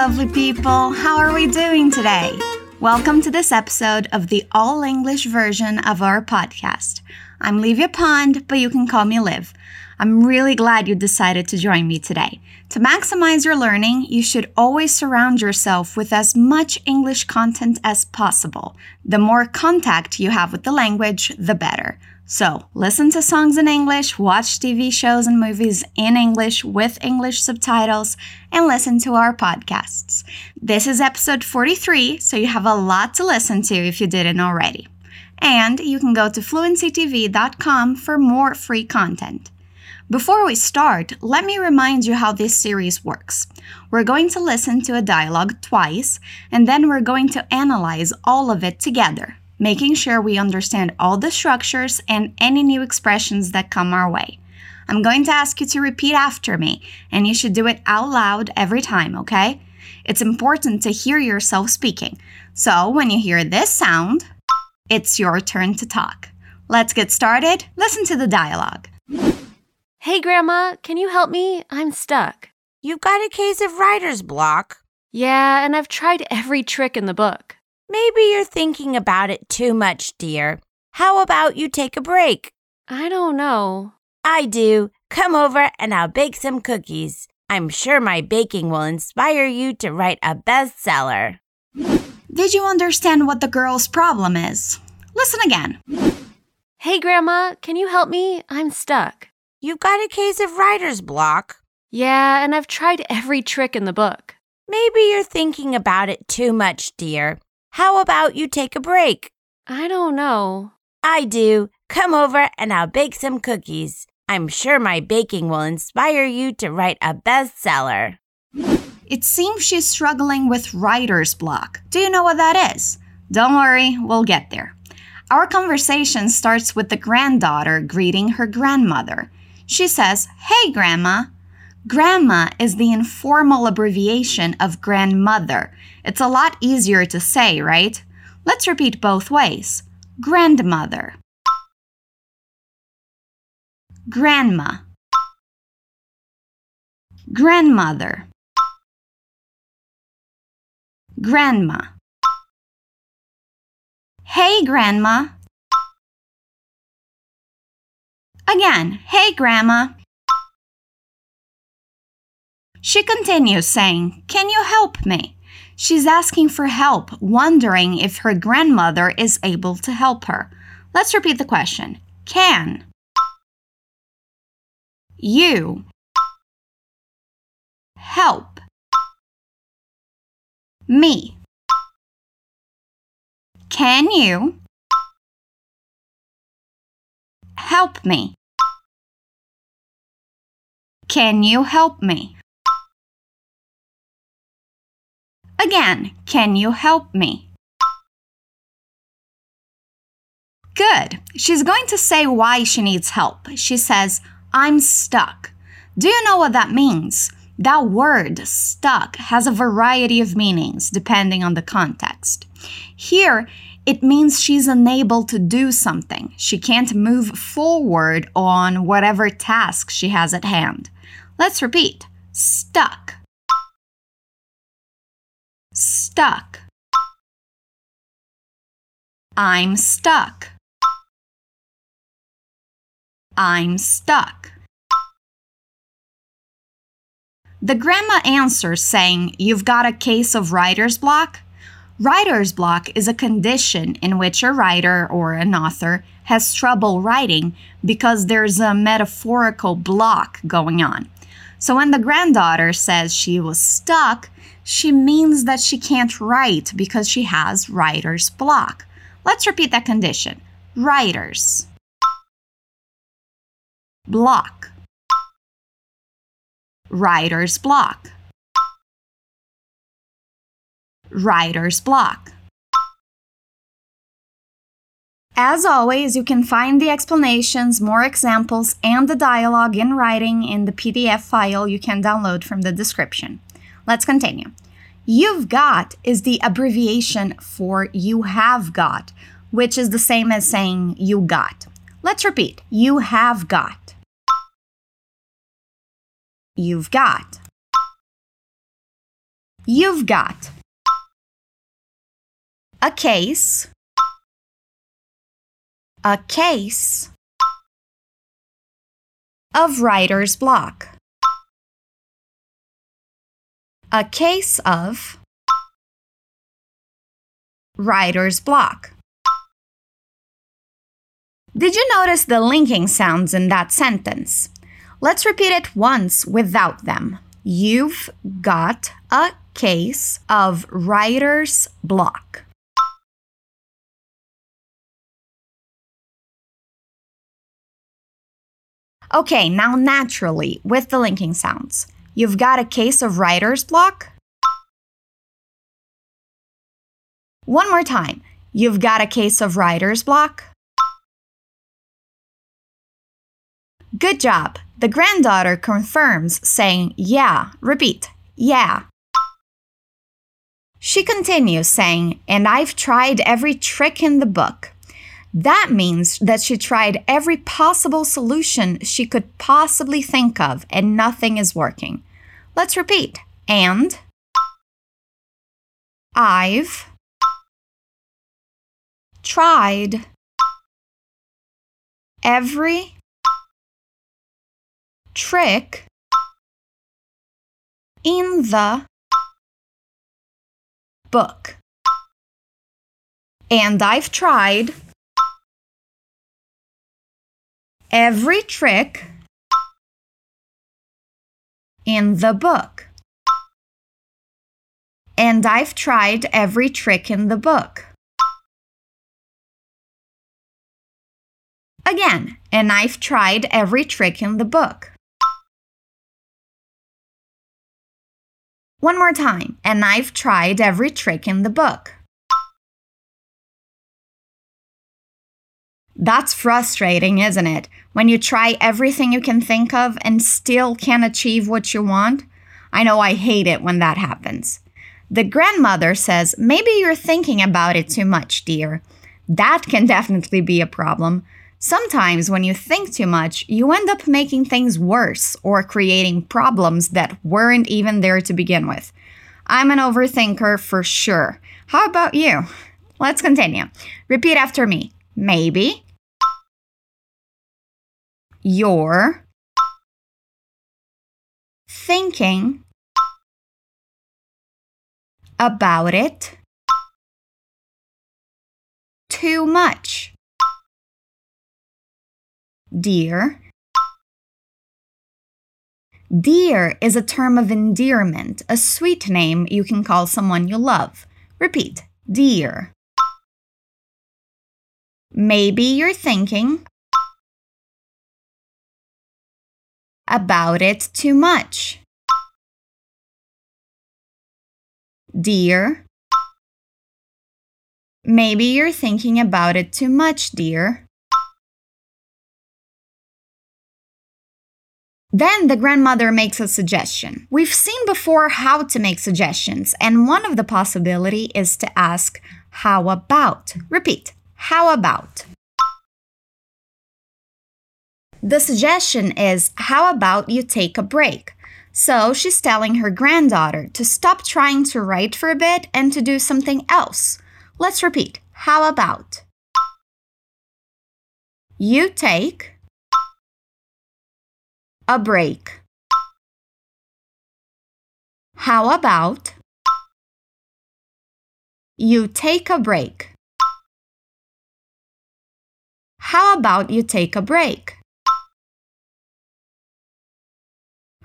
lovely people. How are we doing today? Welcome to this episode of the all English version of our podcast. I'm Livia Pond, but you can call me Liv. I'm really glad you decided to join me today. To maximize your learning, you should always surround yourself with as much English content as possible. The more contact you have with the language, the better. So, listen to songs in English, watch TV shows and movies in English with English subtitles, and listen to our podcasts. This is episode 43, so you have a lot to listen to if you didn't already. And you can go to fluencytv.com for more free content. Before we start, let me remind you how this series works. We're going to listen to a dialogue twice, and then we're going to analyze all of it together making sure we understand all the structures and any new expressions that come our way. I'm going to ask you to repeat after me, and you should do it out loud every time, okay? It's important to hear yourself speaking. So when you hear this sound, it's your turn to talk. Let's get started. Listen to the dialogue. Hey, Grandma, can you help me? I'm stuck. You've got a case of writer's block. Yeah, and I've tried every trick in the book. Maybe you're thinking about it too much, dear. How about you take a break? I don't know. I do. Come over and I'll bake some cookies. I'm sure my baking will inspire you to write a bestseller. Did you understand what the girl's problem is? Listen again. Hey, Grandma, can you help me? I'm stuck. You've got a case of writer's block. Yeah, and I've tried every trick in the book. Maybe you're thinking about it too much, dear. How about you take a break? I don't know. I do. Come over and I'll bake some cookies. I'm sure my baking will inspire you to write a bestseller. It seems she's struggling with writer's block. Do you know what that is? Don't worry, we'll get there. Our conversation starts with the granddaughter greeting her grandmother. She says, Hey, Grandma. Grandma is the informal abbreviation of grandmother. It's a lot easier to say, right? Let's repeat both ways. Grandmother. Grandma. Grandmother. Grandma. Hey, Grandma. Again, hey, Grandma. She continues saying, Can you help me? She's asking for help, wondering if her grandmother is able to help her. Let's repeat the question. Can you help me? Can you help me? Can you help me? Again, can you help me? Good. She's going to say why she needs help. She says, I'm stuck. Do you know what that means? That word, stuck, has a variety of meanings depending on the context. Here, it means she's unable to do something. She can't move forward on whatever task she has at hand. Let's repeat stuck stuck. I'm stuck. I'm stuck. The grandma answers saying, You've got a case of writer's block? Writer's block is a condition in which a writer or an author has trouble writing because there's a metaphorical block going on. So when the granddaughter says she was stuck, she means that she can't write because she has writer's block. Let's repeat that condition writer's block. Writer's block. Writer's block. As always, you can find the explanations, more examples, and the dialogue in writing in the PDF file you can download from the description. Let's continue. You've got is the abbreviation for you have got, which is the same as saying you got. Let's repeat. You have got. You've got. You've got a case, a case of writer's block. A case of writer's block. Did you notice the linking sounds in that sentence? Let's repeat it once without them. You've got a case of writer's block. Okay, now naturally, with the linking sounds. You've got a case of writer's block? One more time. You've got a case of writer's block? Good job. The granddaughter confirms, saying, Yeah. Repeat, Yeah. She continues, saying, And I've tried every trick in the book. That means that she tried every possible solution she could possibly think of and nothing is working. Let's repeat. And I've tried every trick in the book. And I've tried every trick in the book. And I've tried every trick in the book. Again, and I've tried every trick in the book. One more time, and I've tried every trick in the book. That's frustrating, isn't it? When you try everything you can think of and still can't achieve what you want. I know I hate it when that happens. The grandmother says, Maybe you're thinking about it too much, dear. That can definitely be a problem. Sometimes, when you think too much, you end up making things worse or creating problems that weren't even there to begin with. I'm an overthinker for sure. How about you? Let's continue. Repeat after me. Maybe you're thinking about it too much. Dear. Dear is a term of endearment, a sweet name you can call someone you love. Repeat, dear. Maybe you're thinking about it too much. Dear. Maybe you're thinking about it too much, dear. Then the grandmother makes a suggestion. We've seen before how to make suggestions, and one of the possibility is to ask, how about? Repeat, how about? The suggestion is, how about you take a break? So she's telling her granddaughter to stop trying to write for a bit and to do something else. Let's repeat. How about? You take a break. How about you take a break? How about you take a break?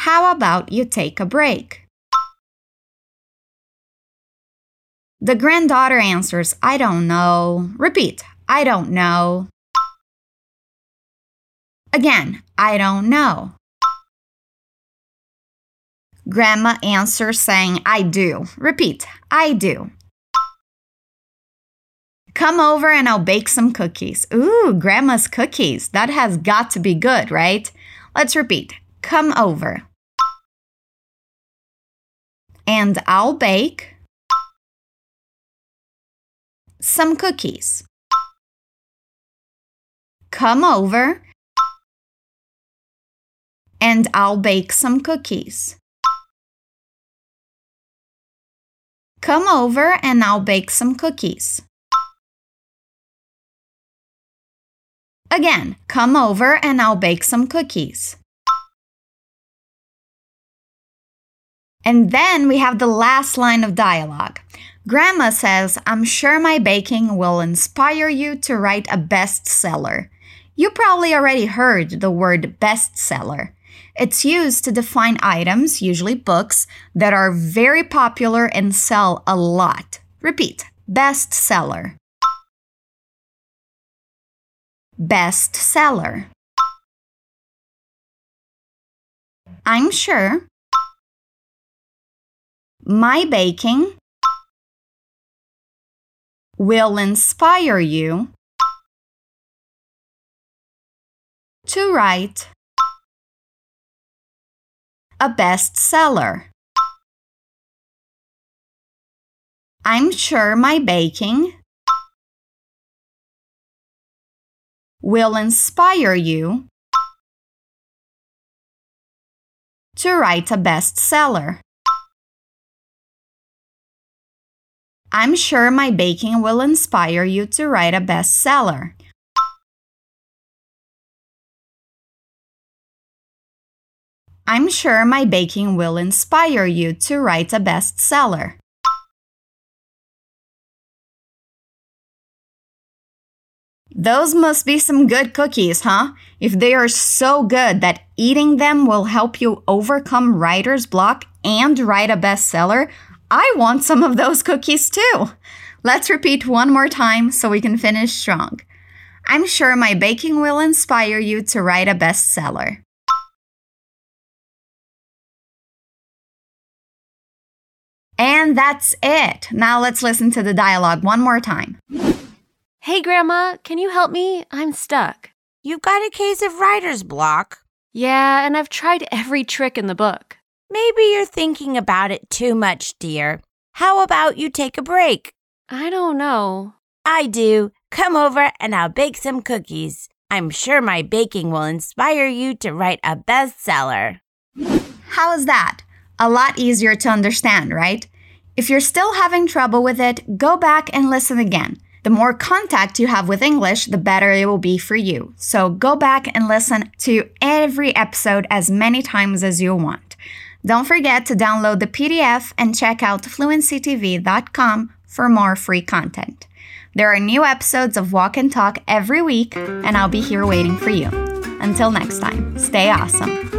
How about you take a break? The granddaughter answers, I don't know. Repeat, I don't know. Again, I don't know. Grandma answers saying, I do. Repeat, I do. Come over and I'll bake some cookies. Ooh, Grandma's cookies. That has got to be good, right? Let's repeat. Come over. And I'll bake some cookies. Come over and I'll bake some cookies. Come over and I'll bake some cookies. Again, come over and I'll bake some cookies. And then we have the last line of dialogue. Grandma says, I'm sure my baking will inspire you to write a bestseller. You probably already heard the word bestseller. It's used to define items, usually books, that are very popular and sell a lot. Repeat bestseller. Bestseller. I'm sure my baking will inspire you to write a bestseller. I'm sure my baking will inspire you to write a bestseller. I'm sure my baking will inspire you to write a bestseller. I'm sure my baking will inspire you to write a bestseller. Those must be some good cookies, huh? If they are so good that eating them will help you overcome writer's block and write a bestseller, I want some of those cookies too. Let's repeat one more time so we can finish strong. I'm sure my baking will inspire you to write a bestseller. And that's it. Now let's listen to the dialogue one more time. Hey, Grandma, can you help me? I'm stuck. You've got a case of writer's block. Yeah, and I've tried every trick in the book. Maybe you're thinking about it too much, dear. How about you take a break? I don't know. I do. Come over and I'll bake some cookies. I'm sure my baking will inspire you to write a bestseller. How is that? A lot easier to understand, right? If you're still having trouble with it, go back and listen again. The more contact you have with English, the better it will be for you. So go back and listen to every episode as many times as you want. Don't forget to download the PDF and check out fluencytv.com for more free content. There are new episodes of Walk and Talk every week, and I'll be here waiting for you. Until next time, stay awesome.